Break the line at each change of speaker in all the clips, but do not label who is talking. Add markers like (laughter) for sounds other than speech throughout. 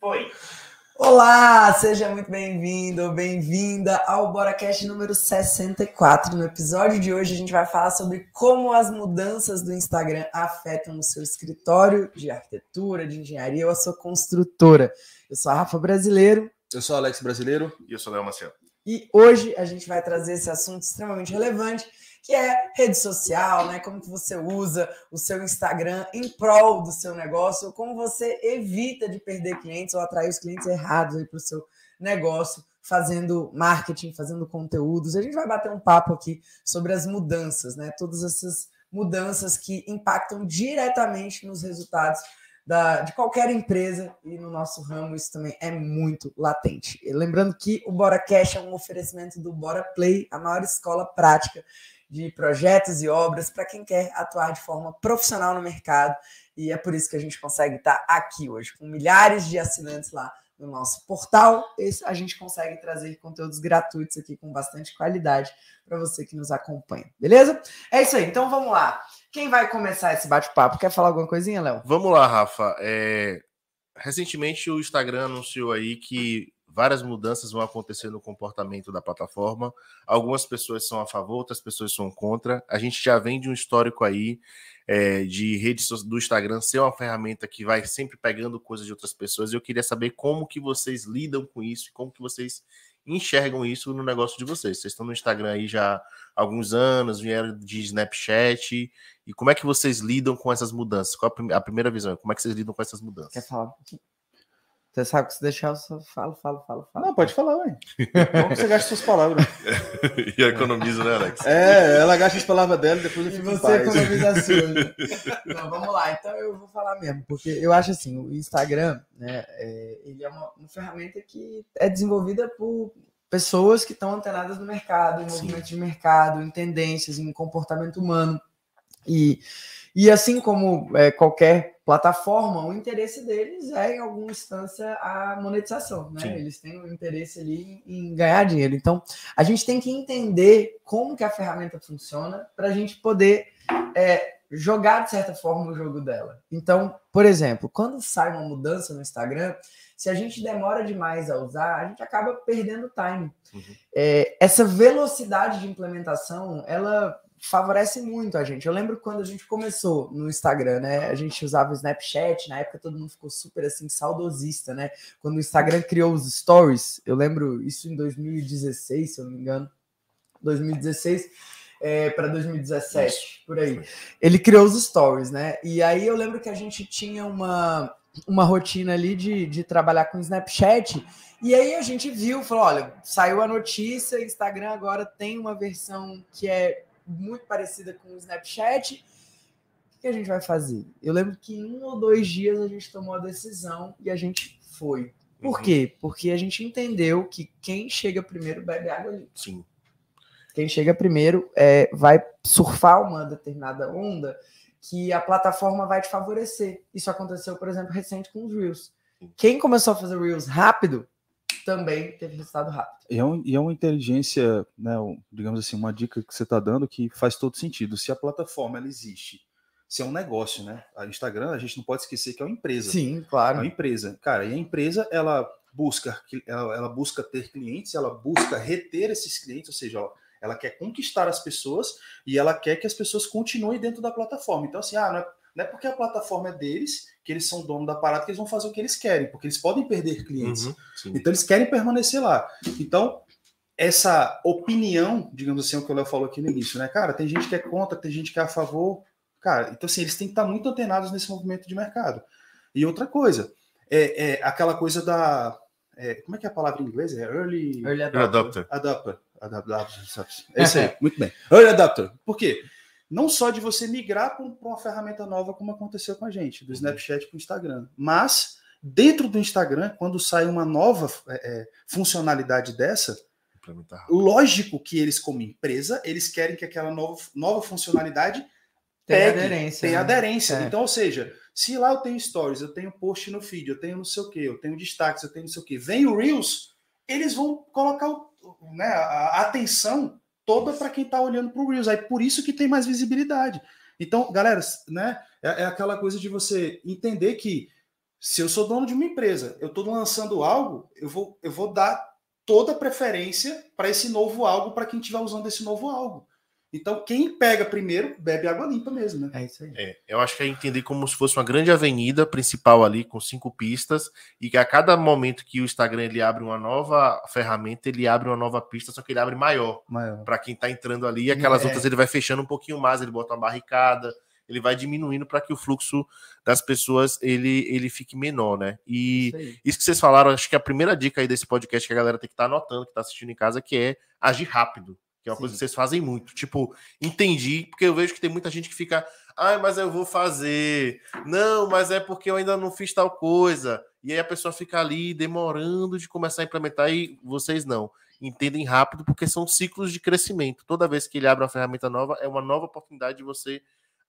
Foi.
Olá, seja muito bem-vindo, bem-vinda ao BoraCast número 64. No episódio de hoje a gente vai falar sobre como as mudanças do Instagram afetam o seu escritório de arquitetura, de engenharia ou a sua construtora. Eu sou a Rafa Brasileiro.
Eu sou Alex Brasileiro.
E eu sou Léo Maciel.
E hoje a gente vai trazer esse assunto extremamente relevante que é rede social, né? Como que você usa o seu Instagram em prol do seu negócio, como você evita de perder clientes ou atrair os clientes errados para o seu negócio, fazendo marketing, fazendo conteúdos. A gente vai bater um papo aqui sobre as mudanças, né? Todas essas mudanças que impactam diretamente nos resultados da, de qualquer empresa e no nosso ramo isso também é muito latente. E lembrando que o Bora Cash é um oferecimento do Bora Play, a maior escola prática de projetos e obras para quem quer atuar de forma profissional no mercado. E é por isso que a gente consegue estar aqui hoje, com milhares de assinantes lá no nosso portal. Esse, a gente consegue trazer conteúdos gratuitos aqui com bastante qualidade para você que nos acompanha. Beleza? É isso aí. Então vamos lá. Quem vai começar esse bate-papo? Quer falar alguma coisinha, Léo?
Vamos lá, Rafa. É... Recentemente o Instagram anunciou aí que várias mudanças vão acontecer no comportamento da plataforma. Algumas pessoas são a favor, outras pessoas são contra. A gente já vem de um histórico aí é, de redes do Instagram ser uma ferramenta que vai sempre pegando coisas de outras pessoas. Eu queria saber como que vocês lidam com isso e como que vocês enxergam isso no negócio de vocês. Vocês estão no Instagram aí já há alguns anos, vieram de Snapchat. E como é que vocês lidam com essas mudanças? Qual a primeira visão? Como é que vocês lidam com essas mudanças?
Quer falar? Você sabe que se deixar, eu só falo, falo, falo, falo.
Não, pode falar, ué. Como você gasta suas palavras? (laughs)
e economiza, né, Alex?
É, ela gasta as palavras dela e depois eu fico
E você economiza a sua. (laughs) Né? Então, vamos lá. Então, eu vou falar mesmo, porque eu acho assim, o Instagram, né, é, ele é uma, uma ferramenta que é desenvolvida por pessoas que estão antenadas no mercado, em movimentos de mercado, em tendências, em comportamento humano. E, e assim como é, qualquer plataforma, o interesse deles é, em alguma instância, a monetização. Né? Eles têm um interesse ali em ganhar dinheiro. Então, a gente tem que entender como que a ferramenta funciona para a gente poder é, jogar, de certa forma, o jogo dela. Então, por exemplo, quando sai uma mudança no Instagram, se a gente demora demais a usar, a gente acaba perdendo time. Uhum. É, essa velocidade de implementação, ela favorece muito a gente. Eu lembro quando a gente começou no Instagram, né? A gente usava o Snapchat, na época todo mundo ficou super assim saudosista, né? Quando o Instagram criou os stories, eu lembro isso em 2016, se eu não me engano, 2016 é, para 2017, isso. por aí. Ele criou os stories, né? E aí eu lembro que a gente tinha uma uma rotina ali de, de trabalhar com Snapchat. E aí a gente viu, falou: olha, saiu a notícia, Instagram agora tem uma versão que é muito parecida com o Snapchat. O que a gente vai fazer? Eu lembro que em um ou dois dias a gente tomou a decisão e a gente foi. Por uhum. quê? Porque a gente entendeu que quem chega primeiro bebe água ali.
Sim.
Quem chega primeiro é, vai surfar uma determinada onda que a plataforma vai te favorecer. Isso aconteceu, por exemplo, recente com os Reels. Quem começou a fazer Reels rápido também teve resultado rápido.
E é, um, e é uma inteligência, né, digamos assim, uma dica que você está dando que faz todo sentido. Se a plataforma ela existe, se é um negócio, né? A Instagram, a gente não pode esquecer que é uma empresa.
Sim, claro.
É uma empresa. Cara, e a empresa, ela busca, ela, ela busca ter clientes, ela busca reter esses clientes, ou seja, ela, ela quer conquistar as pessoas e ela quer que as pessoas continuem dentro da plataforma. Então, assim, ah, não é, é porque a plataforma é deles que eles são dono da parada que eles vão fazer o que eles querem, porque eles podem perder clientes. Uhum, então eles querem permanecer lá. Então, essa opinião, digamos assim, o que o Léo falou aqui no início, né? Cara, tem gente que é contra, tem gente que é a favor. Cara, então assim, eles têm que estar muito antenados nesse movimento de mercado. E outra coisa, é, é aquela coisa da. É, como é que é a palavra em inglês? É early,
early adopter.
Adopter. adopter. É isso aí, muito bem. Early adopter. Por quê? Não só de você migrar para uma ferramenta nova, como aconteceu com a gente, do uhum. Snapchat para o Instagram, mas dentro do Instagram, quando sai uma nova é, é funcionalidade dessa, lógico que eles, como empresa, eles querem que aquela nova, nova funcionalidade
tenha aderência.
Tenha né? aderência. É. Então, ou seja, se lá eu tenho stories, eu tenho post no feed, eu tenho não sei o que, eu tenho destaques, eu tenho não sei o que, vem o Reels, eles vão colocar o, né, a atenção toda para quem está olhando para o Reels. Aí por isso que tem mais visibilidade. Então, galera, né, é, é, aquela coisa de você entender que Se eu sou dono de uma empresa, eu estou lançando algo, eu vou, eu vou dar toda a preferência para esse novo algo para quem estiver usando esse novo algo. Então, quem pega primeiro, bebe água limpa mesmo, né?
É isso aí.
É, eu acho que é entender como se fosse uma grande avenida principal ali, com cinco pistas, e que a cada momento que o Instagram ele abre uma nova ferramenta, ele abre uma nova pista, só que ele abre maior.
Maior.
Para quem está entrando ali, e aquelas
É.
outras ele vai fechando um pouquinho mais, ele bota uma barricada, ele vai diminuindo para que o fluxo das pessoas ele, ele fique menor, né? E
Isso
isso que vocês falaram, acho que a primeira dica aí desse podcast que a galera tem que estar anotando, que está assistindo em casa, que é agir rápido. Que é uma
Sim.
coisa que vocês fazem muito. Tipo, entendi, porque eu vejo que tem muita gente que fica, ai, mas eu vou fazer. Não, mas é porque eu ainda não fiz tal coisa. E aí a pessoa fica ali demorando de começar a implementar e vocês não. Entendem rápido, porque são ciclos de crescimento. Toda vez que ele abre uma ferramenta nova, é uma nova oportunidade de você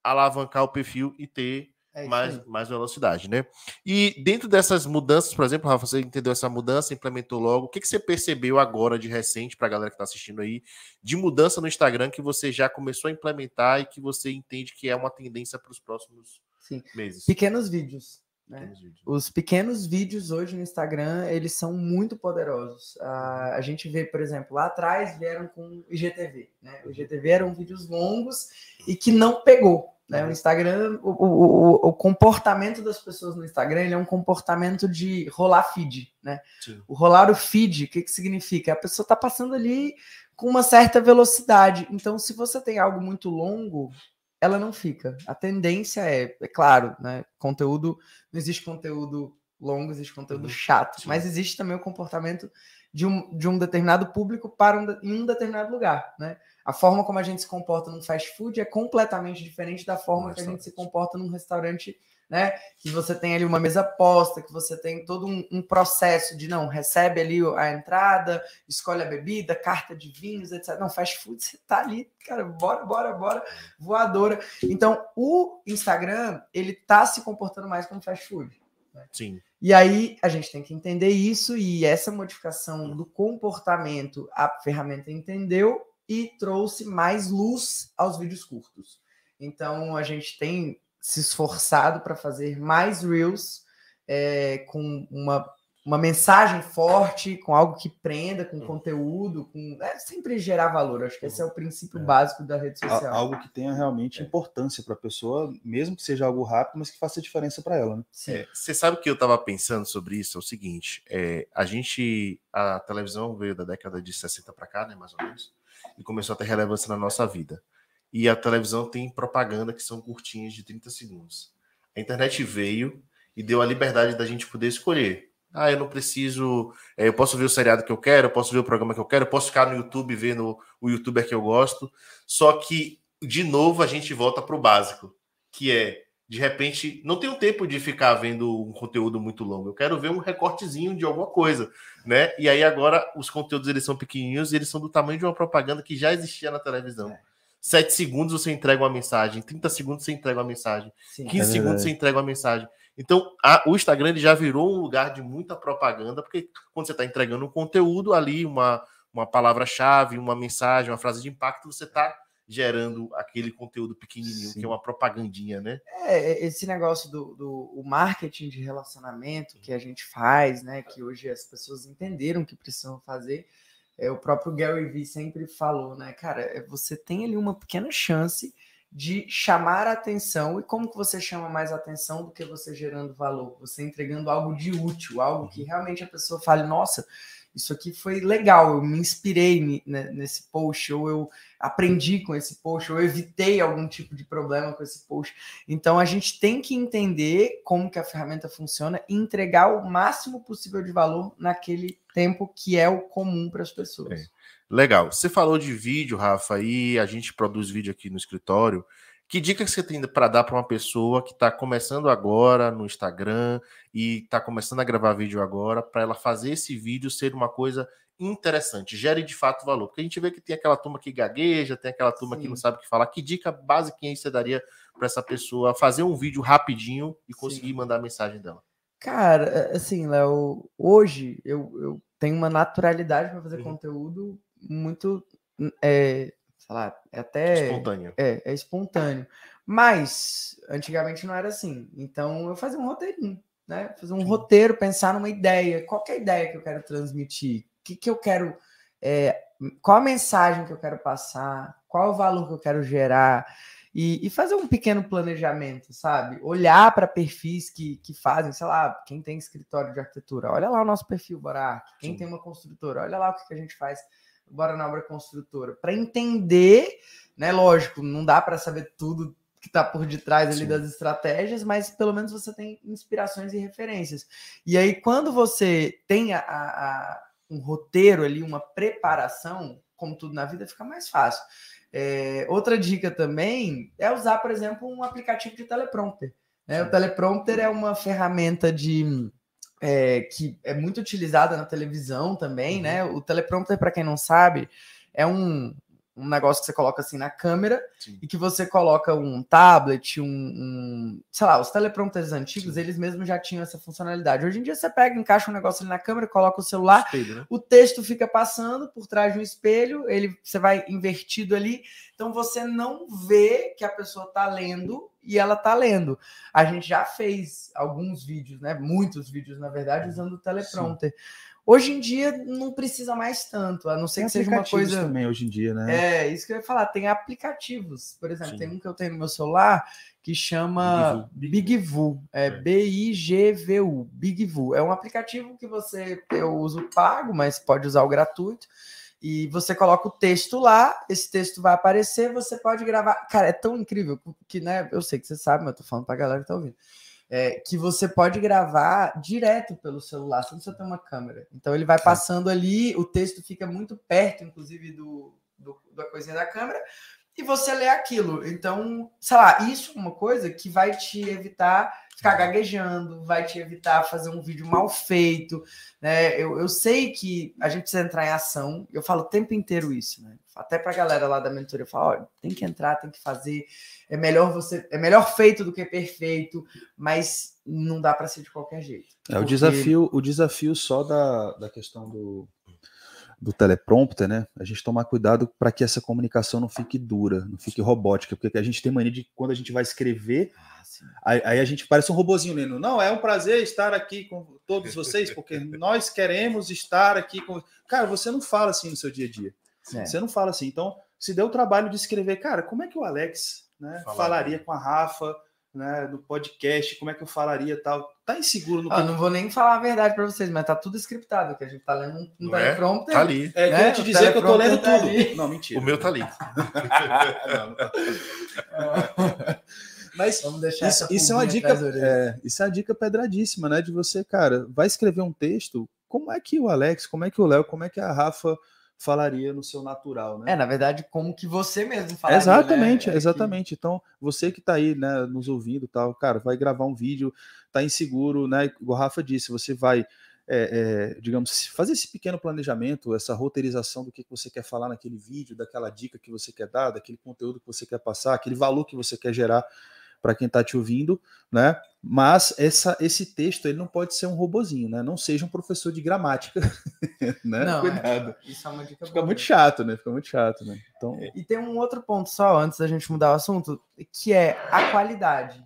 alavancar o perfil e ter
É
mais, mais velocidade, né? E dentro dessas mudanças, por exemplo, Rafa, você entendeu essa mudança, implementou logo. O que, que você percebeu agora de recente, para a galera que está assistindo aí, de mudança no Instagram que você já começou a implementar e que você entende que é uma tendência para os próximos
Sim.
meses?
Pequenos vídeos. Né?
Pequenos vídeos.
Os pequenos vídeos hoje no Instagram, eles são muito poderosos. Ah, a gente vê, por exemplo, lá atrás vieram com IGTV. Né? O IGTV eram vídeos longos e que não pegou. Né? O Instagram, o, o, o, comportamento das pessoas no Instagram, ele é um comportamento de rolar feed. Né?
Sim.
O rolar o feed, o que, que significa? A pessoa está passando ali com uma certa velocidade. Então, se você tem algo muito longo, ela não fica. A tendência é, é claro, né? Conteúdo, não existe conteúdo longo, existe conteúdo
Uhum,
chato, mas existe também o comportamento de um, de um determinado público para um, em um determinado lugar, né? A forma como a gente se comporta num fast food é completamente diferente da forma que a gente se comporta num restaurante, né? Que você tem ali uma mesa posta, que você tem todo um, um processo de não recebe ali a entrada, escolhe a bebida, carta de vinhos, etc. Não, fast food, você tá ali, cara, bora, bora, bora, voadora. Então, o Instagram, ele tá se comportando mais como fast food.
Sim.
E aí a gente tem que entender isso e essa modificação do comportamento a ferramenta entendeu e trouxe mais luz aos vídeos curtos. Então a gente tem se esforçado para fazer mais reels é, com uma, uma mensagem forte, com algo que prenda, com
Uhum.
conteúdo, com é, sempre gerar valor. Acho que esse é o princípio
É.
básico da rede social.
Algo que tenha realmente
É.
importância para a pessoa, mesmo que seja algo rápido, mas que faça diferença para ela, né?
Sim.
É, Você sabe que eu estava pensando sobre isso? É o seguinte: é, a gente, a televisão veio da década de 60 para cá, né, mais ou menos, e começou a ter relevância na nossa vida. E a televisão tem propaganda que são curtinhas de 30 segundos. A internet veio e deu a liberdade da gente poder escolher. Ah, eu não preciso. é, eu posso ver o seriado que eu quero, eu posso ver o programa que eu quero, eu posso ficar no YouTube vendo o youtuber que eu gosto. Só que, de novo, a gente volta para o básico, que é de repente, não tenho tempo de ficar vendo um conteúdo muito longo. Eu quero ver um recortezinho de alguma coisa, né? E aí agora os conteúdos eles são pequenininhos e eles são do tamanho de uma propaganda que já existia na televisão.
É.
Sete segundos você entrega uma mensagem, 30 segundos você entrega uma mensagem,
Sim.
15
É
segundos você entrega uma mensagem. Então, a- o Instagram já virou um lugar de muita propaganda, porque quando você está entregando um conteúdo ali, uma, uma palavra-chave, uma mensagem, uma frase de impacto, você está gerando aquele conteúdo pequenininho,
Sim.
que é uma propagandinha, né?
É, esse negócio do, do marketing de relacionamento que a gente faz, né? Que hoje as pessoas entenderam que precisam fazer. É, o próprio Gary Vee sempre falou, né, cara, é, você tem ali uma pequena chance de chamar a atenção. E como que você chama mais atenção do que você gerando valor? Você entregando algo de útil, algo que realmente a pessoa fale, nossa, isso aqui foi legal, eu me inspirei ne- nesse post, ou eu aprendi com esse post, ou eu evitei algum tipo de problema com esse post. Então a gente tem que entender como que a ferramenta funciona e entregar o máximo possível de valor naquele tempo que é o comum para as pessoas.
É. Legal. Você falou de vídeo, Rafa, e a gente produz vídeo aqui no escritório. Que dica que você tem para dar para uma pessoa que está começando agora no Instagram e está começando a gravar vídeo agora, para ela fazer esse vídeo ser uma coisa interessante, gere de fato valor? Porque a gente vê que tem aquela turma que gagueja, tem aquela turma que
Sim.
não sabe o que falar. Que dica básica você daria para essa pessoa fazer um vídeo rapidinho e
Sim.
conseguir mandar a mensagem dela?
Cara, assim, Léo, hoje eu, eu tenho uma naturalidade para fazer
Uhum.
conteúdo muito, é, sei lá, é até
Espontânea.
é, é espontâneo. Mas antigamente não era assim. Então eu fazia um roteirinho, né? Fazer um roteiro, pensar numa ideia. Qual é a ideia que eu quero transmitir? O que, que eu quero. É, qual a mensagem que eu quero passar? Qual o valor que eu quero gerar? E, e fazer um pequeno planejamento, sabe? Olhar para perfis que, que fazem, sei lá, quem tem escritório de arquitetura, olha lá o nosso perfil, Bora. Quem Sim. tem uma construtora, olha lá o que, que a gente faz, Bora na obra construtora, para entender, né? Lógico, não dá para saber tudo que está por detrás ali Sim. das estratégias, mas pelo menos você tem inspirações e referências. E aí, quando você tem a, a, um roteiro ali, uma preparação, como tudo na vida, fica mais fácil. É, outra dica também é usar, por exemplo, um aplicativo de teleprompter. Né? O teleprompter é uma ferramenta de é, que é muito utilizada na televisão também, uhum. né? O teleprompter, para quem não sabe, é um, um negócio que você coloca assim na câmera Sim. e que você coloca um tablet, um, um sei lá, os teleprompters antigos, Sim. eles mesmos já tinham essa funcionalidade. Hoje em dia você pega, encaixa um negócio ali na câmera, coloca o celular, espelho, né? o texto fica passando por trás de um espelho, ele você vai invertido ali, então você não vê que a pessoa está lendo e ela está lendo. A gente já fez alguns vídeos, né, muitos vídeos na verdade, usando o teleprompter. Sim. Hoje em dia não precisa mais tanto, a não ser tem que seja uma coisa.
também hoje em dia, né?
É, isso que eu ia falar. Tem aplicativos, por exemplo, Sim. tem um que eu tenho no meu celular que chama BigVu, é, é. B-I-G-V-U, BigVu. É um aplicativo que você eu uso pago, mas pode usar o gratuito. E você coloca o texto lá, esse texto vai aparecer, você pode gravar. Cara, é tão incrível que, né? Eu sei que você sabe, mas eu tô falando pra galera que tá ouvindo é, que você pode gravar direto pelo celular, sem você ter uma câmera. Então ele vai passando ali, o texto fica muito perto, inclusive, do, do, da coisinha da câmera, e você lê aquilo. Então, sei lá, isso é uma coisa que vai te evitar ficar gaguejando, vai te evitar fazer um vídeo mal feito, né? Eu, eu sei que a gente precisa entrar em ação, eu falo o tempo inteiro isso, né? Até para a galera lá da mentoria, eu falo, olha, tem que entrar, tem que fazer, é melhor você, é melhor feito do que perfeito, mas não dá para ser de qualquer jeito.
É porque... o desafio, o desafio só da, da questão do do teleprompter, né? A gente tomar cuidado para que essa comunicação não fique dura, não fique robótica, porque a gente tem mania de quando a gente vai escrever, ah, aí, aí, a gente parece um robozinho lendo. Não, é um prazer estar aqui com todos vocês, porque (laughs) nós queremos estar aqui com. Cara, você não fala assim no seu dia a dia. É. Você não fala assim. Então, se deu o trabalho de escrever, cara, como é que o Alex né, falaria com a Rafa? Né, no podcast, como é que eu falaria tal. Tá inseguro no.
Ah, não vou nem falar a verdade para vocês, mas tá tudo scriptado, que a gente tá lendo um
é?
teleprompter.
Tá ali.
É, né? te dizer que eu tô lendo tá tudo.
Ali. Não, mentira. O meu tá ali. (laughs) não, não tá.
Mas isso, isso é uma dica, é, isso é uma dica pedradíssima, né? De você, cara, vai escrever um texto. Como é que o Alex, como é que o Léo, como é que a Rafa falaria no seu natural, né?
É, na verdade, como que você mesmo falaria.
Exatamente, né? exatamente. Então, você que está aí, né, nos ouvindo, tal, cara, vai gravar um vídeo, tá inseguro, né? Igual o Rafa disse, você vai, é, é, digamos, fazer esse pequeno planejamento, essa roteirização do que, que você quer falar naquele vídeo, daquela dica que você quer dar, daquele conteúdo que você quer passar, aquele valor que você quer gerar para quem está te ouvindo, né? Mas essa, esse texto ele não pode ser um robozinho, né? Não seja um professor de gramática, (laughs) né?
Não, Cuidado. É, isso é uma dica
Fica boa. muito chato, né? Fica muito chato, né?
Então... E tem um outro ponto só antes da gente mudar o assunto, que é a qualidade.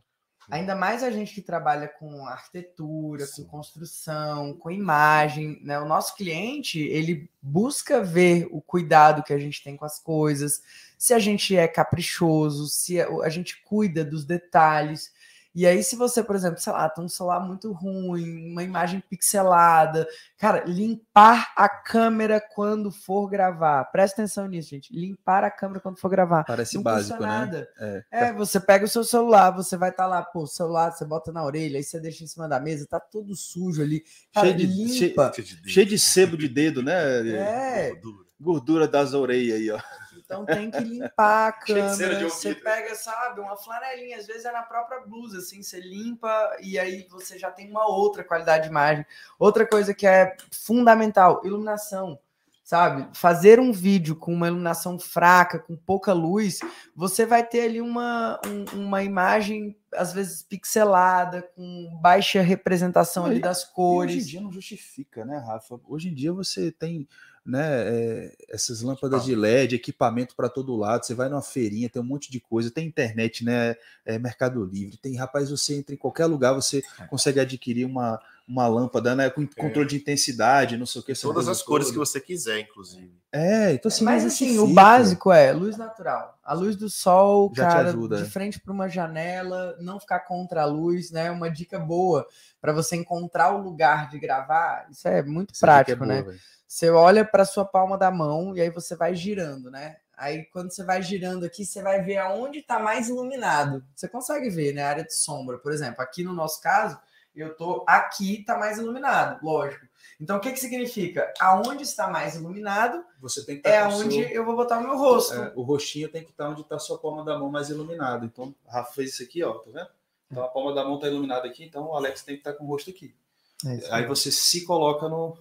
Ainda mais a gente que trabalha com arquitetura, Sim. com construção, com imagem, né? O nosso cliente, ele busca ver o cuidado que a gente tem com as coisas, se a gente é caprichoso, se a gente cuida dos detalhes. E aí, se você, por exemplo, sei lá, tem um celular muito ruim, uma imagem pixelada, cara, limpar a câmera quando for gravar. Presta atenção nisso, gente. Limpar a câmera quando for gravar.
Parece Não básico, né? Nada.
É. é. você pega o seu celular, você vai estar tá lá, pô, o celular, você bota na orelha, aí você deixa em cima da mesa, tá todo sujo ali. Cara, cheio, de, limpa.
Cheio, cheio de sebo de dedo, né?
É.
Gordura, Gordura das orelhas aí, ó.
Então tem que limpar a (laughs) câmera. Você pega, sabe, uma flanelinha, às vezes é na própria blusa, assim, você limpa e aí você já tem uma outra qualidade de imagem. Outra coisa que é fundamental, iluminação. sabe? Fazer um vídeo com uma iluminação fraca, com pouca luz, você vai ter ali uma, um, uma imagem, às vezes, pixelada, com baixa representação ali das cores.
hoje em dia não justifica, né, Rafa? Hoje em dia você tem né, é, essas lâmpadas de LED, equipamento para todo lado. Você vai numa feirinha, tem um monte de coisa, tem internet, né? É, Mercado Livre, tem rapaz, você entra em qualquer lugar, você é. consegue adquirir uma, uma lâmpada, né? Com controle é. de intensidade, não sei o que.
Todas as cores que você quiser, inclusive.
É, então assim. Mas assim, o básico é luz natural. A luz do sol, Já cara, de é. frente para uma janela, não ficar contra a luz, né? Uma dica boa para você encontrar o lugar de gravar. Isso é muito Essa prático, é boa, né? Véio. Você olha para sua palma da mão e aí você vai girando, né? Aí quando você vai girando aqui, você vai ver aonde está mais iluminado. Você consegue ver, né? A área de sombra, por exemplo. Aqui no nosso caso, eu tô aqui, está mais iluminado, lógico. Então, o que, que significa? Aonde está mais iluminado
você tem
que é onde seu... eu vou botar o meu rosto. É,
o rostinho tem que estar onde está a sua palma da mão mais iluminado. Então, o Rafa fez isso aqui, ó, tá vendo? Então, a palma da mão está iluminada aqui, então o Alex tem que estar com o rosto aqui. É aí você se coloca no,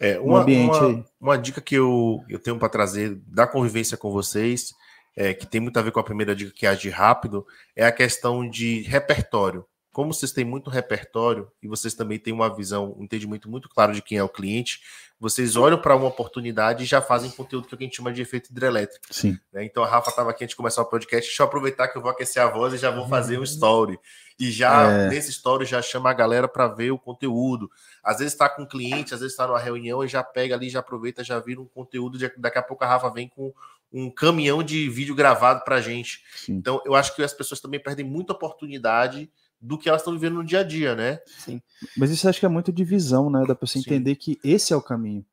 é, uma, ambiente uma. Uma dica que eu, eu tenho para trazer da convivência com vocês, é, que tem muito a ver com a primeira dica que é agir rápido, é a questão de repertório. Como vocês têm muito repertório e vocês também têm uma visão, um entendimento muito claro de quem é o cliente, vocês olham para uma oportunidade e já fazem conteúdo que a gente chama de efeito hidrelétrico.
Sim.
Né? Então a Rafa estava aqui antes de começar o podcast, deixa eu aproveitar que eu vou aquecer a voz e já vou fazer um story. E já é. nesse story já chama a galera para ver o conteúdo. Às vezes está com um cliente, às vezes está numa reunião e já pega ali, já aproveita, já vira um conteúdo. Daqui a pouco a Rafa vem com um caminhão de vídeo gravado para gente. Sim. Então eu acho que as pessoas também perdem muita oportunidade do que elas estão vivendo no dia a dia, né?
Sim. Mas isso acho que é muito de visão, né? Da pessoa Sim. entender que esse é o caminho.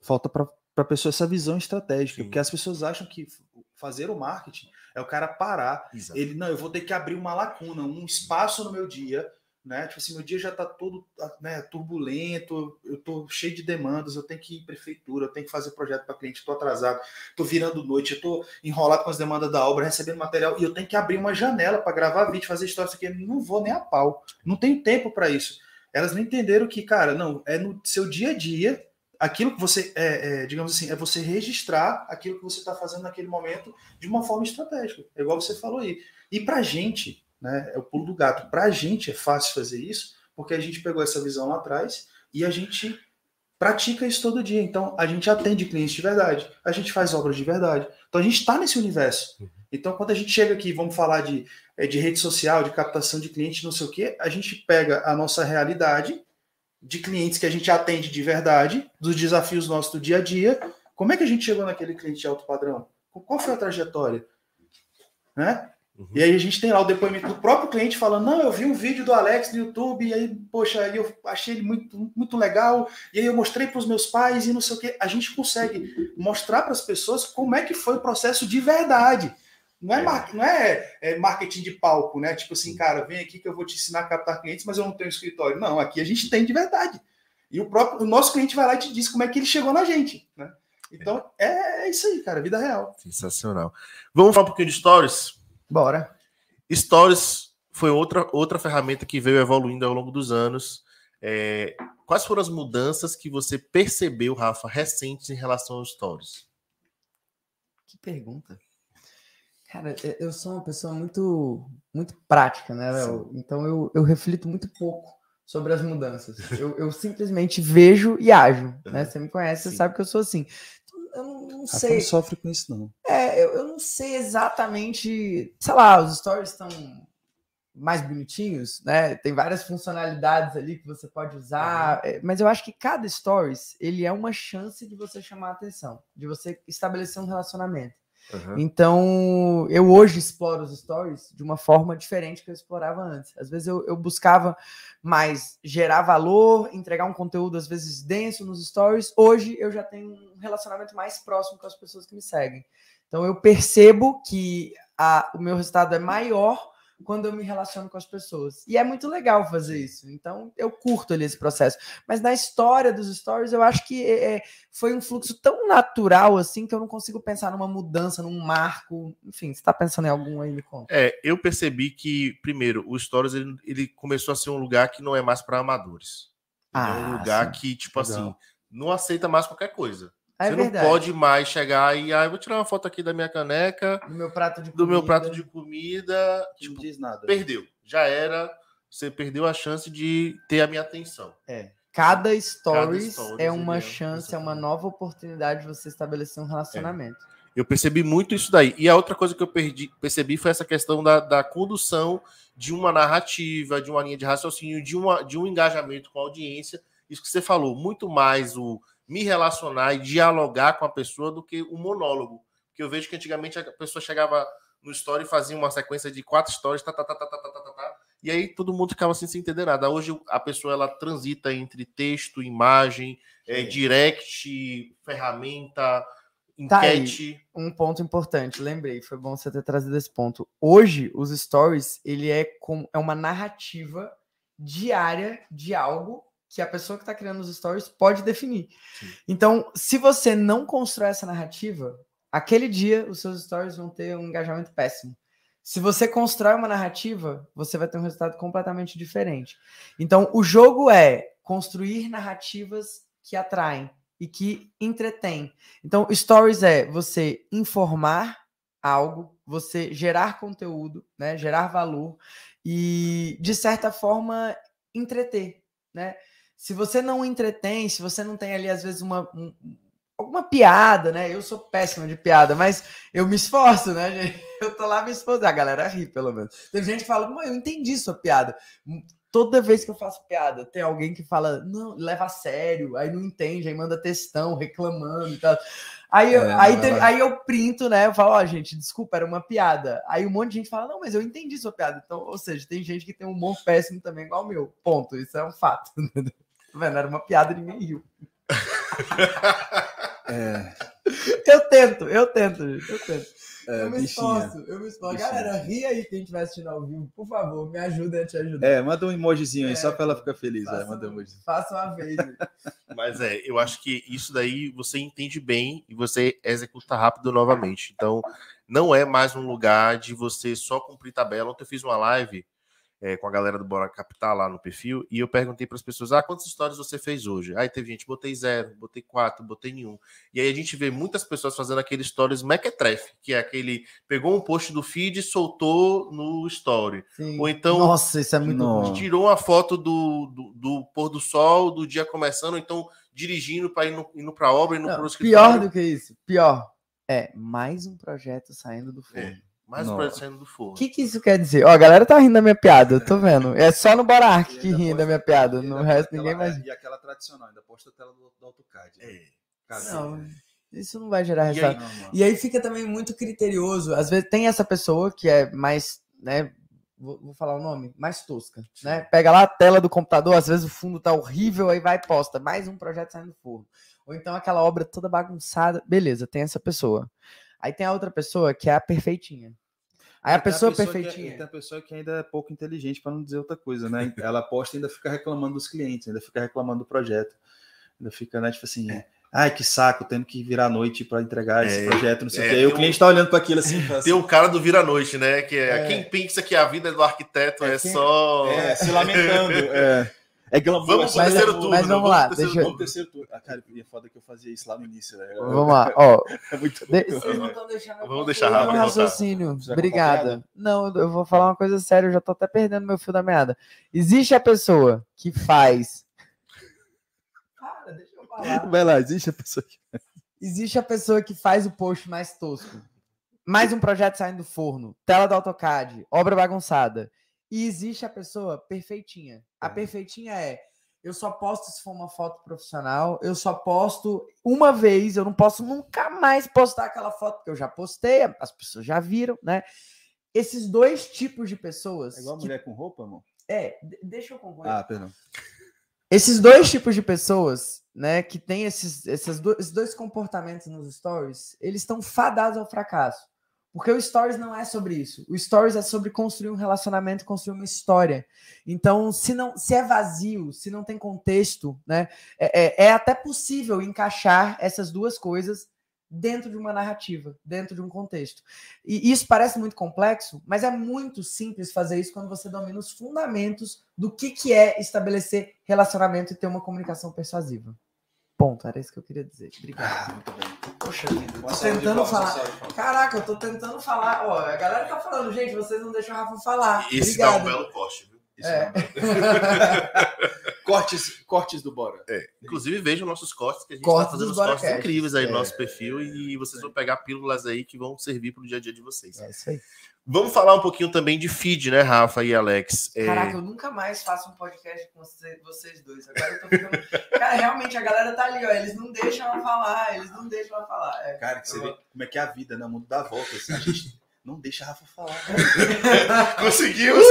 Falta para a pessoa essa visão estratégica, Sim. porque as pessoas acham que fazer o marketing é o cara parar. Exato. Ele, não, eu vou ter que abrir uma lacuna, um espaço no meu dia né? Tipo assim, meu dia já está todo né, turbulento, eu estou cheio de demandas, eu tenho que ir prefeitura, eu tenho que fazer projeto para cliente, estou atrasado, estou virando noite, estou enrolado com as demandas da obra, recebendo material, e eu tenho que abrir uma janela para gravar vídeo, fazer história, aqui, não vou nem a pau, não tenho tempo para isso. Elas não entenderam que, cara, não, é no seu dia a dia, aquilo que você, é, é digamos assim, é você registrar aquilo que você está fazendo naquele momento de uma forma estratégica, é igual você falou aí. E para gente, né? É o pulo do gato. Para a gente é fácil fazer isso, porque a gente pegou essa visão lá atrás e a gente pratica isso todo dia. Então, a gente atende clientes de verdade, a gente faz obras de verdade. Então, a gente está nesse universo. Uhum. Então, quando a gente chega aqui, vamos falar de, é, de rede social, de captação de clientes, não sei o quê, a gente pega a nossa realidade de clientes que a gente atende de verdade, dos desafios nossos do dia a dia. Como é que a gente chegou naquele cliente de alto padrão? Qual foi a trajetória? Né? Uhum. E aí a gente tem lá o depoimento do próprio cliente falando: não, eu vi um vídeo do Alex no YouTube, e aí, poxa, aí eu achei ele muito, muito legal, e aí eu mostrei para os meus pais e não sei o que. A gente consegue mostrar para as pessoas como é que foi o processo de verdade. Não é, é. não é, é, marketing de palco, né? Tipo assim, cara, vem aqui que eu vou te ensinar a captar clientes, mas eu não tenho escritório. Não, aqui a gente tem de verdade. E o próprio o nosso cliente vai lá e te diz como é que ele chegou na gente, né? Então é, é isso aí, cara, vida real.
Sensacional. Vamos falar um pouquinho de stories?
Bora.
Stories foi outra, outra ferramenta que veio evoluindo ao longo dos anos. É, quais foram as mudanças que você percebeu, Rafa, recentes em relação aos Stories?
Que pergunta. Cara, eu sou uma pessoa muito, muito prática, né, Léo? Então eu, eu reflito muito pouco sobre as mudanças. Eu, eu simplesmente vejo e ajo, né? Você me conhece, Sim. você sabe que eu sou assim eu não, não sei.
Não sofre com isso, não.
É, eu, eu não sei exatamente. Sei lá, os stories estão mais bonitinhos, né? Tem várias funcionalidades ali que você pode usar, uhum. mas eu acho que cada stories ele é uma chance de você chamar a atenção, de você estabelecer um relacionamento. Uhum. Então, eu hoje exploro os stories de uma forma diferente que eu explorava antes. Às vezes eu, eu, buscava mais gerar valor, entregar um conteúdo às vezes denso nos stories. Hoje eu já tenho um relacionamento mais próximo com as pessoas que me seguem. Então eu percebo que a, o meu resultado é maior quando eu me relaciono com as pessoas. E é muito legal fazer isso. Então, eu curto ali esse processo. Mas na história dos stories, eu acho que é, é, foi um fluxo tão natural assim que eu não consigo pensar numa mudança, num marco. Enfim, você está pensando em algum aí, me conta.
É, eu percebi que, primeiro, o stories ele, ele começou a ser um lugar que não é mais para amadores. Ah, é um lugar sim. que, tipo legal. assim, não aceita mais qualquer coisa.
É
você
verdade.
não pode mais chegar e ah, eu vou tirar uma foto aqui da minha caneca,
Do meu prato de
do meu
comida.
prato de comida.
Não
Tipo,
diz nada.
perdeu. Já era. Você perdeu a chance de ter a minha atenção.
Cada stories,
stories
é uma
é-
chance, é uma nova oportunidade de você estabelecer um relacionamento.
Eu percebi muito isso daí. E a outra coisa que eu perdi- percebi foi essa questão da, da condução de uma narrativa, de uma linha de raciocínio, de, uma, de um engajamento com a audiência. Isso que você falou, muito mais o me relacionar e dialogar com a pessoa do que o monólogo. Porque eu vejo que antigamente a pessoa chegava no story e fazia uma sequência de quatro stories, tá, tá, tá, tá, tá, tá, tá, tá, tá, e aí todo mundo ficava assim sem entender nada. Hoje a pessoa ela transita entre texto, imagem,
Sim.
direct, ferramenta,
Tá
enquete.
Um ponto importante, lembrei, foi bom você ter trazido esse ponto. Hoje, os stories, ele é como é uma narrativa diária de algo que a pessoa que está criando os stories pode definir.
Sim.
Então, se você não constrói essa narrativa, aquele dia os seus stories vão ter um engajamento péssimo. Se você constrói uma narrativa, você vai ter um resultado completamente diferente. Então, o jogo é construir narrativas que atraem e que entretêm. Então, stories é você informar algo, você gerar conteúdo, né, gerar valor e de certa forma entreter, né? Se você não entretém, se você não tem ali às vezes uma um- alguma piada, né? Eu sou péssimo de piada, mas eu me esforço, né, (laughs) gente? Eu tô lá me esforçando, a galera ri pelo menos. Tem gente que fala, mãe, eu entendi sua piada. Toda vez que eu faço piada, tem alguém que fala, não, leva a sério, aí não entende, aí manda textão reclamando e tal. Aí, eu,
É,
aí, teve- aí eu printo, né? Eu falo, ó, gente, desculpa, era uma piada. Aí um monte de gente fala, não, mas eu entendi sua piada. Então, ou seja, tem gente que tem um humor péssimo também, igual o meu. Ponto. Isso é um fato. (laughs) Tá vendo? Era uma piada e ninguém riu.
É,
Eu tento, eu tento, gente, eu tento.
é,
eu me
bichinha.
esforço, eu me esforço.
Bichinha.
Galera, ri aí quem estiver assistindo ao vivo, por favor, me ajuda a te ajudar.
É, manda um emojizinho aí,
É,
só pra ela ficar feliz.
Faça,
É, manda um emoji.
faça uma vez. (laughs)
Mas é, eu acho que isso daí você entende bem e você executa rápido novamente. Então, não é mais um lugar de você só cumprir tabela. Ontem eu fiz uma live é, com a galera do Bora Capital lá no perfil e eu perguntei para as pessoas: ah, quantas histórias você fez hoje? Aí teve gente, botei zero, botei quatro, botei nenhum. E aí a gente vê muitas pessoas fazendo aquele stories mequetrefe, que é aquele pegou um post do feed e soltou no story.
Sim.
Ou então
Nossa, isso é muito ruim.
tirou uma foto do, do, do pôr do sol, do dia começando, então dirigindo para ir indo para obra, indo
Não,
para o
pior do que isso, pior. É mais um projeto saindo do forno.
É. Mais um projeto saindo do forno.
O que, que isso quer dizer? Ó, a galera tá rindo da minha piada, eu tô vendo. É só no Borac
E
que
ainda
ri da minha piada,
e
no resto
posta
ninguém
aquela-
mais.
é, E aquela tradicional, ainda posta a tela do, do AutoCAD.
É.
Cara,
Não, isso não vai gerar
E aí-
resultado.
não, mano.
E aí fica também muito criterioso. Às vezes tem essa pessoa que é mais, né? Vou, vou falar o nome, mais tosca, né? Pega lá a tela do computador, às vezes o fundo tá horrível, aí vai e posta mais um projeto saindo do forno. Ou então aquela obra toda bagunçada, beleza, tem essa pessoa. Aí tem a outra pessoa que é a perfeitinha. Aí a
tem
pessoa,
é-
perfeitinha.
e tem a pessoa que ainda é pouco inteligente, para não dizer outra coisa, né? (laughs) Ela posta e ainda fica reclamando dos clientes, ainda fica reclamando do projeto. Ainda fica, né, tipo assim, ai, que saco, tendo que virar à noite para entregar esse
É,
projeto, não sei o
é,
quê. Aí o
tem um-
cliente tá olhando para aquilo assim, fala assim,
Tem o cara do vira-noite, né? Que é,
É.
quem pensa que a vida do arquiteto é,
É quem-
só.
é, se lamentando. É, (laughs) é glamour.
Vamos
é
pro terceiro
glamour.
mas
turno.
vamos lá,
terceiro
deixa
Vamos
turno.
terceiro turno. Ah, cara, é foda que eu fazia isso lá no início, né?
Vamos lá, ó. (laughs)
É muito
De-. Vocês não estão deixando
Vamos deixar rápido,
raciocínio. Obrigada. Não, eu vou falar uma coisa séria, eu já tô até perdendo meu fio da meada. Existe a pessoa que faz. Para, deixa eu falar. (laughs)
Vai lá, existe a pessoa que.
Existe a pessoa que faz o post mais tosco. Mais um projeto saindo do forno, tela do AutoCAD, obra bagunçada. E existe a pessoa perfeitinha. A perfeitinha é eu só posto se for uma foto profissional, eu só posto uma vez, eu não posso nunca mais postar aquela foto que eu já postei, as pessoas já viram, né? Esses dois tipos de pessoas.
É igual
que-
mulher com roupa, amor?
é, de- deixa eu concluir.
Ah, perdão.
Esses dois tipos de pessoas, né, que tem esses, esses, do- esses dois comportamentos nos stories, eles estão fadados ao fracasso. Porque o stories não é sobre isso. O stories é sobre construir um relacionamento, construir uma história. Então, se não, se é vazio, se não tem contexto, né, é, é- é até possível encaixar essas duas coisas dentro de uma narrativa, dentro de um contexto. E isso parece muito complexo, mas é muito simples fazer isso quando você domina os fundamentos do que, que é estabelecer relacionamento e ter uma comunicação persuasiva. Ponto, era isso que eu queria dizer. Obrigado.
Ah, muito bem.
Poxa vida, tô tentando falar. Caraca, eu tô tentando falar. Ó, a galera tá falando, gente, vocês não deixam o Rafa falar.
Esse dá um
Obrigado.
belo corte, viu?
Isso
É. (laughs) (laughs)
Cortes, cortes do Bora.
É, inclusive vejam nossos cortes, que a gente
Cortes
está fazendo cortes incríveis aí no
É.
nosso perfil e vocês vão pegar pílulas aí que vão servir para o dia a dia de vocês.
É isso aí.
Vamos falar um pouquinho também de feed, né, Rafa e Alex? É,
Caraca, eu nunca mais faço um podcast com você- vocês dois. Agora eu tô ficando. (laughs) Cara, realmente a galera tá ali, ó. Eles não deixam ela falar, eles não deixam ela falar. É.
Cara, que você vê como é que é a vida, né? O mundo dá volta. Assim, a gente não deixa a Rafa falar. (laughs)
Conseguimos!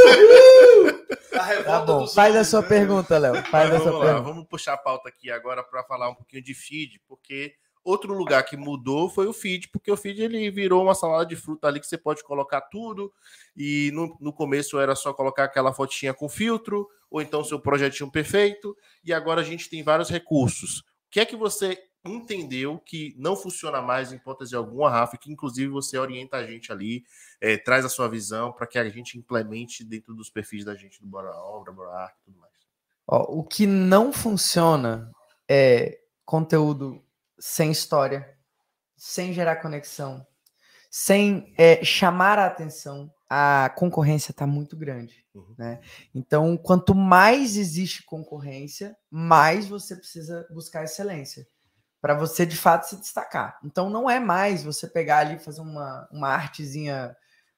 A revolta
Tá bom, faz a sua
né?
pergunta, Léo. Faz a
vamos
sua
lá,
pergunta.
vamos puxar a pauta aqui agora para falar um pouquinho de feed, porque outro lugar que mudou foi o feed, porque o feed ele virou uma salada de fruta ali que você pode colocar tudo, e no, no começo era só colocar aquela fotinha com filtro, ou então seu projetinho perfeito, e agora a gente tem vários recursos. O que é que você entendeu que não funciona mais em hipótese alguma, Rafa, que inclusive você orienta a gente ali, eh, traz a sua visão para que a gente implemente dentro dos perfis da gente do Bora Obra, Bora Arte e tudo mais.
Ó, o que não funciona é conteúdo sem história, sem gerar conexão, sem é, chamar a atenção. A concorrência está muito grande.
Uhum.
Né? Então, quanto mais existe concorrência, mais você precisa buscar excelência para você de fato se destacar. Então, não é mais você pegar ali fazer uma, uma artezinha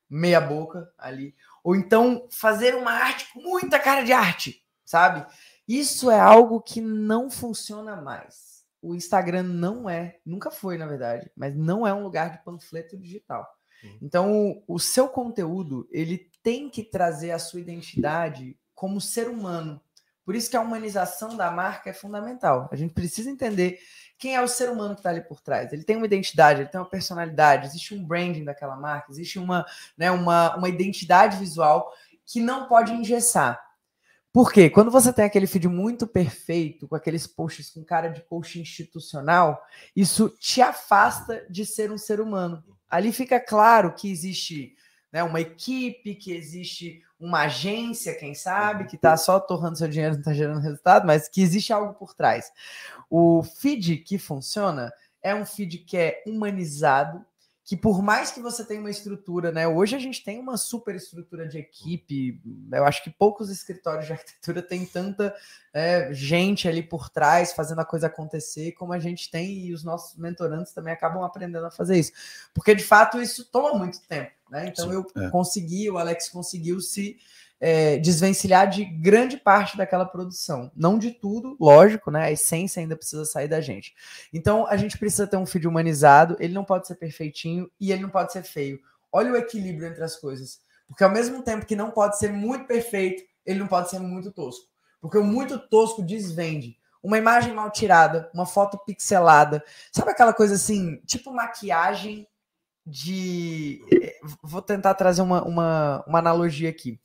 meia boca ali, ou então fazer uma arte com muita cara de arte, sabe? Isso é algo que não funciona mais. O Instagram não é, nunca foi, na verdade, mas não é um lugar de panfleto digital.
Uhum.
Então, o seu conteúdo, ele tem que trazer a sua identidade como ser humano. Por isso que a humanização da marca é fundamental. A gente precisa entender quem é o ser humano que está ali por trás. Ele tem uma identidade, ele tem uma personalidade, existe um branding daquela marca, existe uma, né, uma, uma identidade visual que não pode engessar. Por quê? Quando você tem aquele feed muito perfeito, com aqueles posts com cara de post institucional, isso te afasta de ser um ser humano. Ali fica claro que existe né, uma equipe, que existe uma agência, quem sabe, que está só torrando seu dinheiro, não está gerando resultado, mas que existe algo por trás. O feed que funciona é um feed que é humanizado, que por mais que você tenha uma estrutura, né? Hoje a gente tem uma super estrutura de equipe. Eu acho que poucos escritórios de arquitetura têm tanta é, gente ali por trás fazendo a coisa acontecer como a gente tem e os nossos mentorantes também acabam aprendendo a fazer isso. Porque de fato isso toma muito tempo, né? Então
Sim,
eu
é.
consegui, o Alex conseguiu se é, desvencilhar de grande parte daquela produção. Não de tudo, lógico, né? A essência ainda precisa sair da gente. Então a gente precisa ter um feed humanizado, ele não pode ser perfeitinho e ele não pode ser feio. Olha o equilíbrio entre as coisas. Porque ao mesmo tempo que não pode ser muito perfeito, ele não pode ser muito tosco. Porque o muito tosco desvende. Uma imagem mal tirada, uma foto pixelada. Sabe aquela coisa assim, tipo maquiagem de. eh, Vou tentar trazer uma, uma, uma analogia aqui.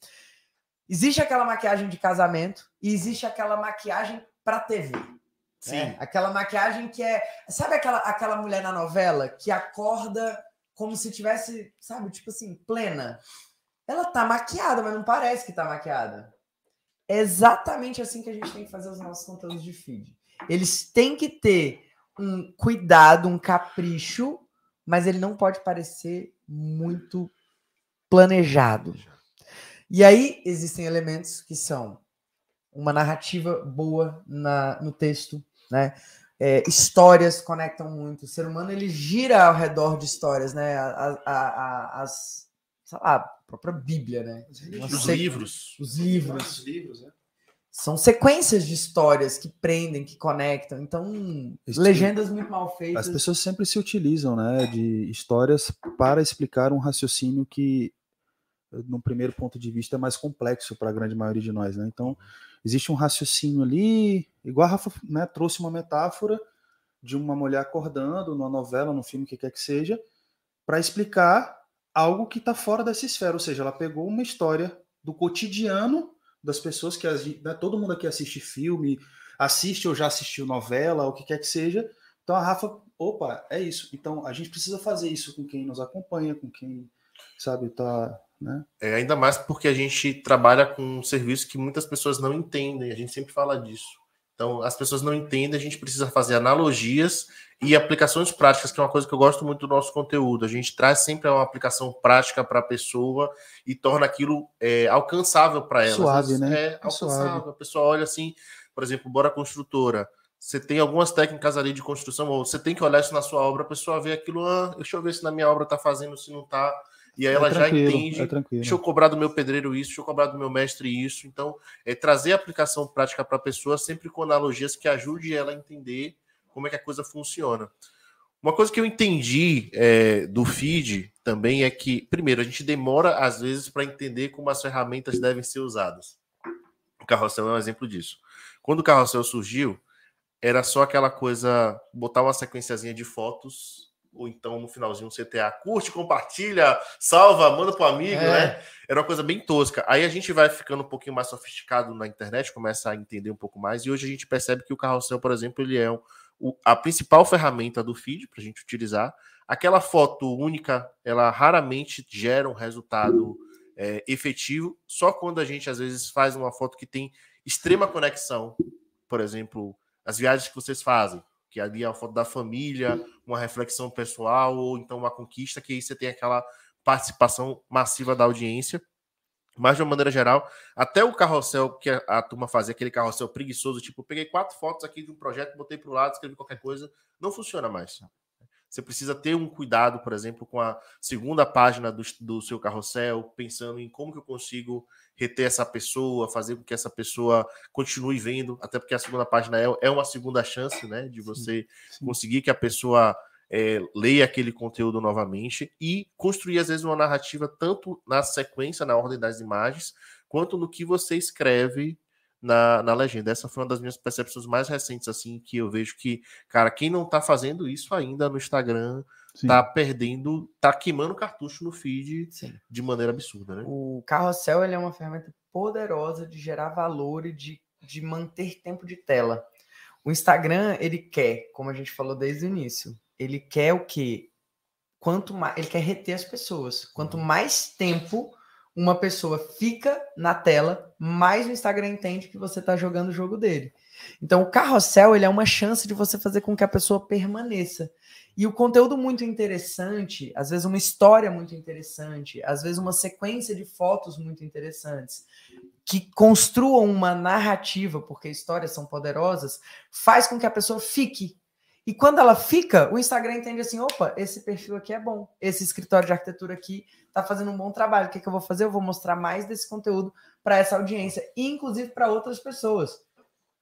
Existe aquela maquiagem de casamento e existe aquela maquiagem para TV.
Sim.
né? Aquela maquiagem que é. Sabe aquela, aquela mulher na novela que acorda como se tivesse, sabe, tipo assim, plena? Ela tá maquiada, mas não parece que tá maquiada. É exatamente assim que a gente tem que fazer os nossos conteúdos de feed. Eles têm que ter um cuidado, um capricho, mas ele não pode parecer muito planejado. E aí existem elementos que são uma narrativa boa na, no texto, né? É, histórias conectam muito. O ser humano ele gira ao redor de histórias, né? A- a- a- as, sei lá, a própria Bíblia, né?
Os
sequ-
livros.
Os livros
Vários livros, né?
são sequências de histórias que prendem, que conectam. Então, legendas muito mal feitas.
As pessoas sempre se utilizam, né, de histórias para explicar um raciocínio que, num primeiro ponto de vista, é mais complexo para a grande maioria de nós, né? Então, existe um raciocínio ali, igual a Rafa né, trouxe uma metáfora de uma mulher acordando numa novela, num filme, o que quer que seja, para explicar algo que está fora dessa esfera, ou seja, ela pegou uma história do cotidiano das pessoas que né, todo mundo aqui assiste filme, assiste ou já assistiu novela, o que quer que seja. Então a Rafa, opa, é isso. Então a gente precisa fazer isso com quem nos acompanha, com quem sabe tá, né?
É, ainda mais porque a gente trabalha com um serviço que muitas pessoas não entendem. A gente sempre fala disso. Então, as pessoas não entendem, a gente precisa fazer analogias e aplicações práticas, que é uma coisa que eu gosto muito do nosso conteúdo. A gente traz sempre uma aplicação prática para a pessoa e torna aquilo é, alcançável para ela.
Suave, né?
É alcançável. Suave. A pessoa olha assim, por exemplo, bora construtora. Você tem algumas técnicas ali de construção, ou você tem que olhar isso na sua obra, a pessoa vê aquilo, ah, deixa eu ver se na minha obra está fazendo, se não está. E aí é ela já entende. É deixa eu cobrar do meu pedreiro isso, deixa eu cobrar do meu mestre isso. Então, é trazer a aplicação prática para a pessoa, sempre com analogias que ajude ela a entender como é que a coisa funciona. Uma coisa que eu entendi é, do feed também é que, primeiro, a gente demora às vezes para entender como as ferramentas devem ser usadas. O carrossel é um exemplo disso. Quando o carrossel surgiu, era só aquela coisa, botar uma sequenciazinha de fotos ou então no finalzinho um CTA, curte, compartilha, salva, manda pro amigo, é. né? Era uma coisa bem tosca. Aí a gente vai ficando um pouquinho mais sofisticado na internet, começa a entender um pouco mais, e hoje a gente percebe que o carrossel, por exemplo, ele é um, o, a principal ferramenta do feed para a gente utilizar. Aquela foto única, ela raramente gera um resultado é, efetivo, só quando a gente às vezes faz uma foto que tem extrema conexão, por exemplo, as viagens que vocês fazem que ali é uma foto da família, uma reflexão pessoal, ou então uma conquista, que aí você tem aquela participação massiva da audiência. Mas, de uma maneira geral, até o carrossel que a, a turma fazia, aquele carrossel preguiçoso, tipo, peguei quatro fotos aqui de um projeto, botei para o lado, escrevi qualquer coisa, não funciona mais. Você precisa ter um cuidado, por exemplo, com a segunda página do, do seu carrossel, pensando em como que eu consigo reter essa pessoa, fazer com que essa pessoa continue vendo, até porque a segunda página é, é uma segunda chance, né, de você sim, sim. conseguir que a pessoa é, leia aquele conteúdo novamente e construir, às vezes, uma narrativa tanto na sequência, na ordem das imagens, quanto no que você escreve na, na legenda. Essa foi uma das minhas percepções mais recentes, assim, que eu vejo que, cara, quem não tá fazendo isso ainda no Instagram Sim. tá perdendo, tá queimando cartucho no feed Sim. de maneira absurda, né?
O carrossel ele é uma ferramenta poderosa de gerar valor e de, de manter tempo de tela. O Instagram, ele quer, como a gente falou desde o início, ele quer o quê? Quanto mais, ele quer reter as pessoas. Quanto uhum. mais tempo uma pessoa fica na tela, mais o Instagram entende que você está jogando o jogo dele. Então, o carrossel ele é uma chance de você fazer com que a pessoa permaneça. E o conteúdo muito interessante, às vezes uma história muito interessante, às vezes uma sequência de fotos muito interessantes, que construam uma narrativa, porque histórias são poderosas, faz com que a pessoa fique e quando ela fica, o Instagram entende assim: opa, esse perfil aqui é bom, esse escritório de arquitetura aqui está fazendo um bom trabalho. O que, que eu vou fazer? Eu vou mostrar mais desse conteúdo para essa audiência, inclusive para outras pessoas.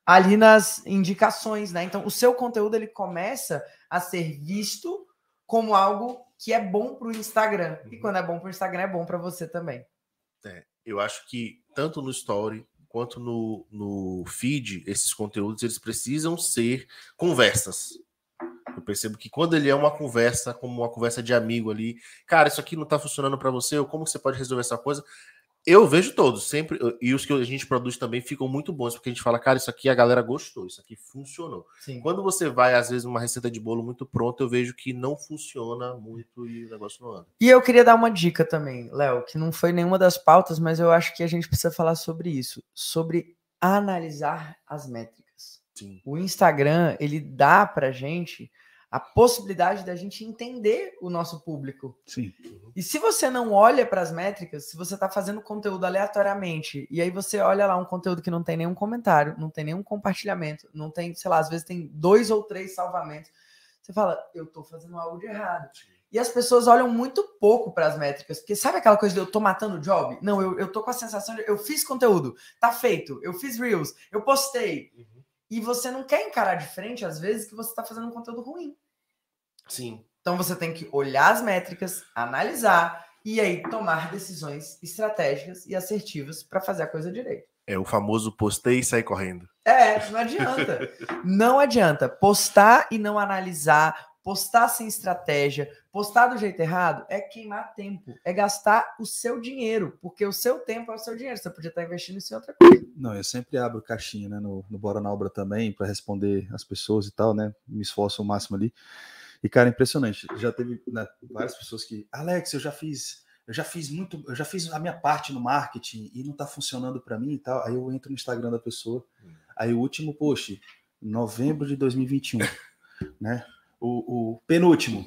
Ali nas indicações, né? Então, o seu conteúdo ele começa a ser visto como algo que é bom para o Instagram. E uhum. quando é bom para o Instagram, é bom para você também.
É, eu acho que tanto no Story quanto no, no feed, esses conteúdos eles precisam ser conversas. Eu percebo que quando ele é uma conversa, como uma conversa de amigo ali, cara, isso aqui não tá funcionando para você, ou como você pode resolver essa coisa? Eu vejo todos, sempre, e os que a gente produz também ficam muito bons, porque a gente fala, cara, isso aqui a galera gostou, isso aqui funcionou. Sim. Quando você vai, às vezes, uma receita de bolo muito pronta, eu vejo que não funciona muito e o negócio não anda.
E eu queria dar uma dica também, Léo, que não foi nenhuma das pautas, mas eu acho que a gente precisa falar sobre isso, sobre analisar as métricas. Sim. O Instagram, ele dá pra gente a possibilidade da gente entender o nosso público.
Sim.
E se você não olha para as métricas, se você está fazendo conteúdo aleatoriamente, e aí você olha lá um conteúdo que não tem nenhum comentário, não tem nenhum compartilhamento, não tem, sei lá, às vezes tem dois ou três salvamentos, você fala, eu estou fazendo algo de errado. E as pessoas olham muito pouco para as métricas, porque sabe aquela coisa de eu tô matando o job? Não, eu, eu tô com a sensação de eu fiz conteúdo, tá feito, eu fiz Reels, eu postei. Uhum e você não quer encarar de frente, às vezes, que você está fazendo um conteúdo ruim.
Sim.
Então você tem que olhar as métricas, analisar e aí tomar decisões estratégicas e assertivas para fazer a coisa direito.
É o famoso postei e sair correndo.
É, não adianta. (laughs) não adianta postar e não analisar, postar sem estratégia, postar do jeito errado é queimar tempo, é gastar o seu dinheiro, porque o seu tempo é o seu dinheiro, você podia estar investindo em outra coisa.
Não, eu sempre abro caixinha né, no, no Bora na Obra também para responder as pessoas e tal, né? Me esforço o máximo ali. E, cara, impressionante. Já teve né, várias pessoas que, Alex, eu já fiz eu já fiz muito, eu já fiz a minha parte no marketing e não está funcionando para mim e tal. Aí eu entro no Instagram da pessoa, Aí o último post, novembro de 2021, né? O, o penúltimo,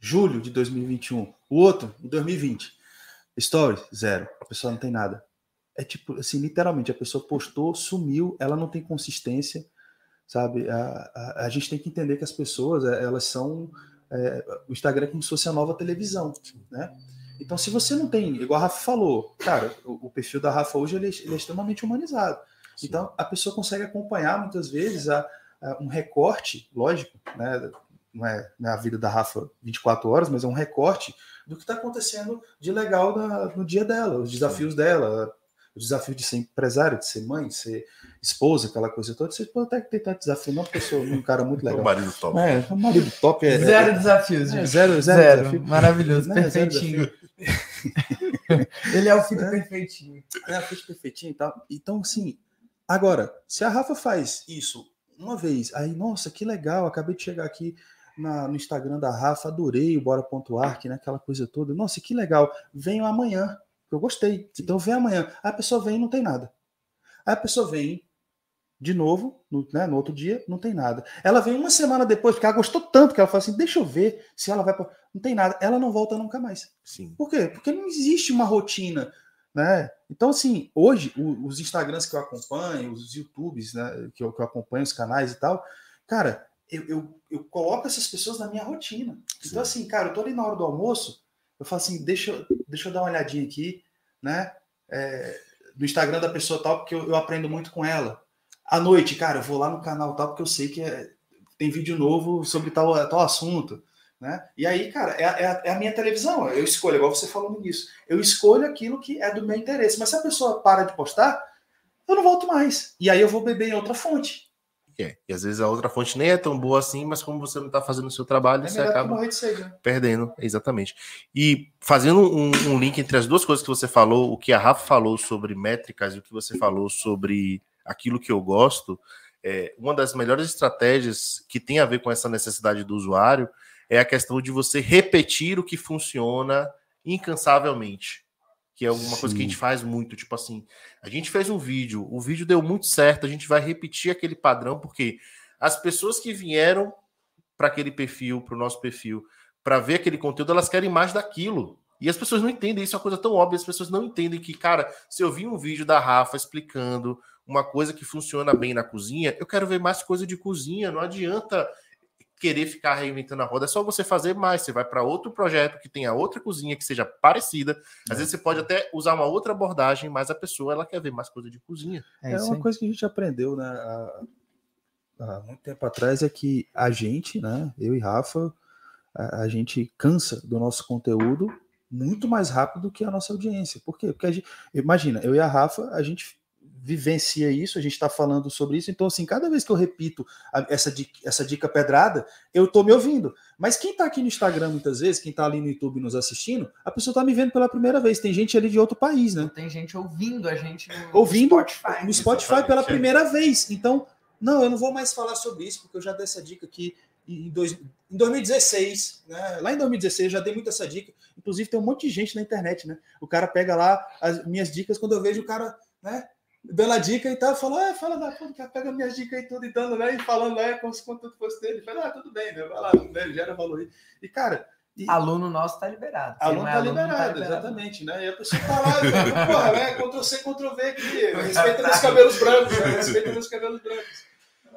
julho de 2021. O outro, em 2020. Stories, zero. A pessoa não tem nada. É tipo, assim, literalmente, a pessoa postou, sumiu, ela não tem consistência, sabe? A, a, a gente tem que entender que as pessoas, é, elas são. É, o Instagram é como se fosse a nova televisão, né? Então, se você não tem, igual a Rafa falou, cara, o, o perfil da Rafa hoje ele, é, ele é extremamente humanizado. Sim. Então, a pessoa consegue acompanhar muitas vezes a, a um recorte, lógico, né? Não é, não é a vida da Rafa 24 horas, mas é um recorte do que está acontecendo de legal na, no dia dela, os desafios Sim. dela, o desafio de ser empresário, de ser mãe, de ser esposa, aquela coisa toda, você pode até tentar desafio, não, porque eu sou um cara muito (laughs) legal.
O marido top.
É, o marido top é.
Zero é, desafios,
é, zero, zero,
zero desafio. Maravilhoso, né? perfeitinho. (laughs) Ele é o filho é. perfeitinho.
É o filho perfeitinho e tal. Então, assim, agora, se a Rafa faz isso uma vez, aí, nossa, que legal, acabei de chegar aqui na, no Instagram da Rafa, adorei o Bora.arc, né? Aquela coisa toda. Nossa, que legal. Venho amanhã eu gostei. Então vem amanhã. Aí a pessoa vem e não tem nada. Aí a pessoa vem de novo, no, né, no outro dia, não tem nada. Ela vem uma semana depois, porque ela gostou tanto que ela fala assim: deixa eu ver se ela vai. Pra... Não tem nada. Ela não volta nunca mais.
Sim.
Por quê? Porque não existe uma rotina. Né? Então, assim, hoje, o, os Instagrams que eu acompanho, os YouTubes né, que, eu, que eu acompanho, os canais e tal, cara, eu, eu, eu coloco essas pessoas na minha rotina. Então, Sim. Então, assim, cara, eu tô ali na hora do almoço, eu falo assim, deixa, deixa eu dar uma olhadinha aqui, né? É, no Instagram da pessoa tal, porque eu, eu, aprendo muito com ela. À noite, cara, eu vou lá no canal tal, porque eu sei que é, tem vídeo novo sobre tal, tal assunto. Né? E aí, cara, é, é, é, a minha televisão. Eu escolho, igual você falou início. Eu escolho aquilo que é do meu interesse. Mas se a pessoa para de postar, eu não volto mais. E aí eu vou beber em outra fonte.
É. E às vezes a outra fonte nem é tão boa assim, mas como você não está fazendo o seu trabalho, é você acaba
né?
perdendo. Exatamente. E fazendo um, um, link entre as duas coisas que você falou, o que a Rafa falou sobre métricas e o que você falou sobre aquilo que eu gosto, é, uma das melhores estratégias que tem a ver com essa necessidade do usuário é a questão de você repetir o que funciona incansavelmente que é alguma Sim. coisa que a gente faz muito, tipo assim, a gente fez um vídeo, o vídeo deu muito certo, a gente vai repetir aquele padrão, porque as pessoas que vieram para aquele perfil, para o nosso perfil, para ver aquele conteúdo, elas querem mais daquilo. E as pessoas não entendem, isso é uma coisa tão óbvia, as pessoas não entendem que, cara, se eu vi um vídeo da Rafa explicando uma coisa que funciona bem na cozinha, eu quero ver mais coisa de cozinha, não adianta querer ficar reinventando a roda, é só você fazer mais. Você vai para outro projeto que tenha outra cozinha que seja parecida. Às é. vezes você pode até usar uma outra abordagem, mas a pessoa ela quer ver mais coisa de cozinha.
É, é uma coisa que a gente aprendeu, né? Há, há, muito tempo atrás é que a gente, né? Eu e Rafa, a, a gente cansa do nosso conteúdo muito mais rápido que a nossa audiência. Por quê? Porque a gente, imagina, eu e a Rafa, a gente vivencia isso, a gente está falando sobre isso. Então, assim, cada vez que eu repito a, essa, dica, essa dica pedrada, eu estou me ouvindo. Mas quem está aqui no Instagram muitas vezes, quem está ali no YouTube nos assistindo, a pessoa está me vendo pela primeira vez. Tem gente ali de outro país, né?
Tem gente ouvindo a gente
no ouvindo Spotify. No Spotify pela primeira vez. Então, não, eu não vou mais falar sobre isso, porque eu já dei essa dica aqui em, dois, em 2016, né? Lá em 2016 eu já dei muito essa dica. Inclusive, tem um monte de gente na internet, né? O cara pega lá as minhas dicas, quando eu vejo o cara, né? Dando a dica e tal, falou, ah, fala da puta, pega minhas dicas e tudo e dando, né? E falando, né, como se tudo fosse dele. Falei, ah, tudo bem, né? Vai lá, né, gera valor aí. E, cara. E...
Aluno nosso tá liberado.
Aluno, é tá, aluno liberado, tá liberado, exatamente, né? E a pessoa tá lá, (laughs) porra, né? Ctrl C, Ctrl V aqui. Respeita meus cabelos brancos, né? Respeita meus cabelos brancos.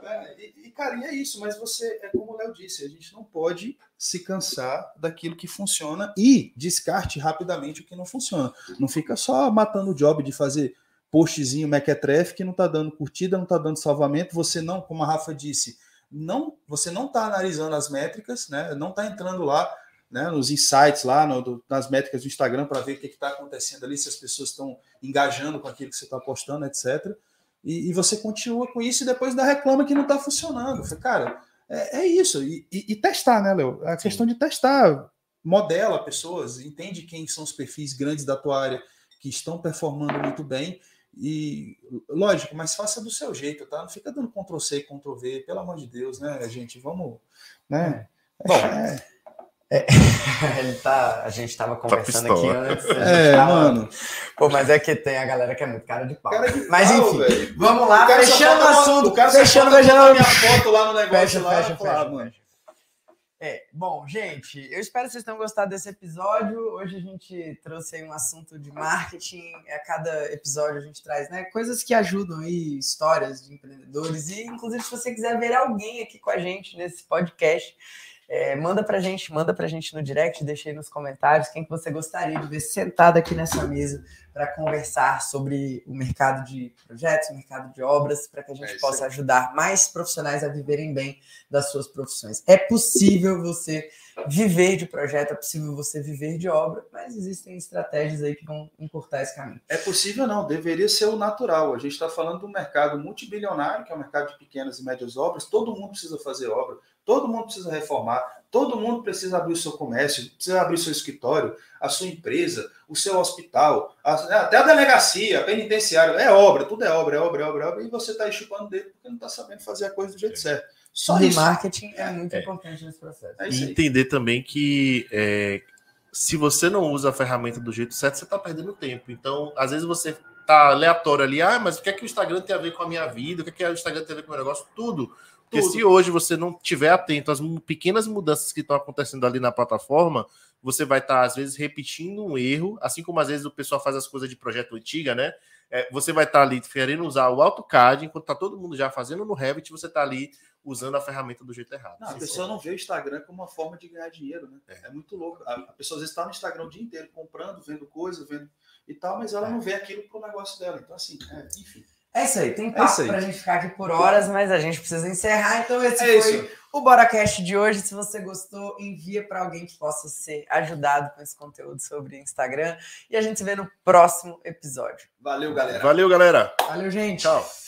É, e, e, cara, e é isso, mas você, é como o Léo disse, a gente não pode se cansar daquilo que funciona e descarte rapidamente o que não funciona. Não fica só matando o job de fazer postzinho mequetrefe que não está dando curtida, não está dando salvamento, você não, como a Rafa disse, não, você não está analisando as métricas, né? Não está entrando lá, né? Nos insights lá, no, do, nas métricas do Instagram para ver o que está acontecendo ali, se as pessoas estão engajando com aquilo que você está postando, etc. E, e, você continua com isso e depois dá reclama que não está funcionando. Falei, cara, é, é isso. E, e, e, testar, né, Léo? A questão de testar, modela pessoas, entende quem são os perfis grandes da tua área que estão performando muito bem e, lógico, mas faça do seu jeito, tá? Não fica dando Ctrl C, Ctrl V, pelo amor de Deus, né, gente? Vamos, né?
Bom, é...
É, (laughs) ele tá, a gente tava conversando
Tá
aqui antes. a gente
É,
tava-
mano.
Pô, mas é que tem a galera que é muito cara de pau.
Cara de
Mas
pau,
enfim,
velho.
vamos lá,
O cara só
fechando o assunto,
o cara
fechando, fechando.
minha foto lá no negócio
Fecha,
lá.
fecha,
fala,
fecha,
ah, mano.
É, bom, gente, eu espero que vocês tenham gostado desse episódio. Hoje a gente trouxe um assunto de marketing. A cada episódio a gente traz né, coisas que ajudam aí, histórias de empreendedores. E, inclusive, se você quiser ver alguém aqui com a gente nesse podcast, é, manda pra gente, manda pra gente no direct, deixa aí nos comentários quem que você gostaria de ver sentado aqui nessa mesa para conversar sobre o mercado de projetos, o mercado de obras, para que a gente
É
possa ajudar mais profissionais a viverem bem das suas profissões. É possível você viver de projeto, é possível você viver de obra, mas existem estratégias aí que vão encurtar esse caminho.
É possível não, deveria ser o natural. A gente está falando de um mercado multibilionário, que é o mercado de pequenas e médias obras. Todo mundo precisa fazer obra, todo mundo precisa reformar, todo mundo precisa abrir o seu comércio, precisa abrir o seu escritório, a sua empresa, o seu hospital, a- até a delegacia, a penitenciária. É obra, tudo é obra, é obra, é obra, é obra. E você está aí chupando porque não está sabendo fazer a coisa do jeito certo. Só isso.
marketing é muito
É.
importante nesse processo.
É
E entender também que é, se você não usa a ferramenta do jeito certo, você está perdendo tempo. Então, às vezes você tá aleatório ali, ah, mas o que é que o Instagram tem a ver com a minha vida? O que é que o Instagram tem a ver com o meu negócio? Tudo. Porque
Tudo.
se hoje você não tiver atento às pequenas mudanças que estão acontecendo ali na plataforma, você vai estar, às vezes, repetindo um erro, assim como às vezes o pessoal faz as coisas de projeto antiga, né? É, você vai estar ali querendo usar o AutoCAD, enquanto tá todo mundo já fazendo no Revit, você tá ali usando a ferramenta do jeito errado.
Não, a pessoa não vê o Instagram como uma forma de ganhar dinheiro, né? É, muito louco. A, a pessoa às vezes está no Instagram o dia inteiro comprando, vendo coisa, vendo e tal, mas ela não vê aquilo pro negócio dela. Então, assim, é, enfim.
É isso aí, tem
É
papo
isso aí.
pra gente ficar aqui por horas, mas a gente precisa encerrar. Então, esse
É
foi
isso.
o BoraCast de hoje. Se você gostou, envia para alguém que possa ser ajudado com esse conteúdo sobre Instagram. E a gente se vê no próximo episódio.
Valeu, galera.
Valeu, galera.
Valeu, gente.
Tchau.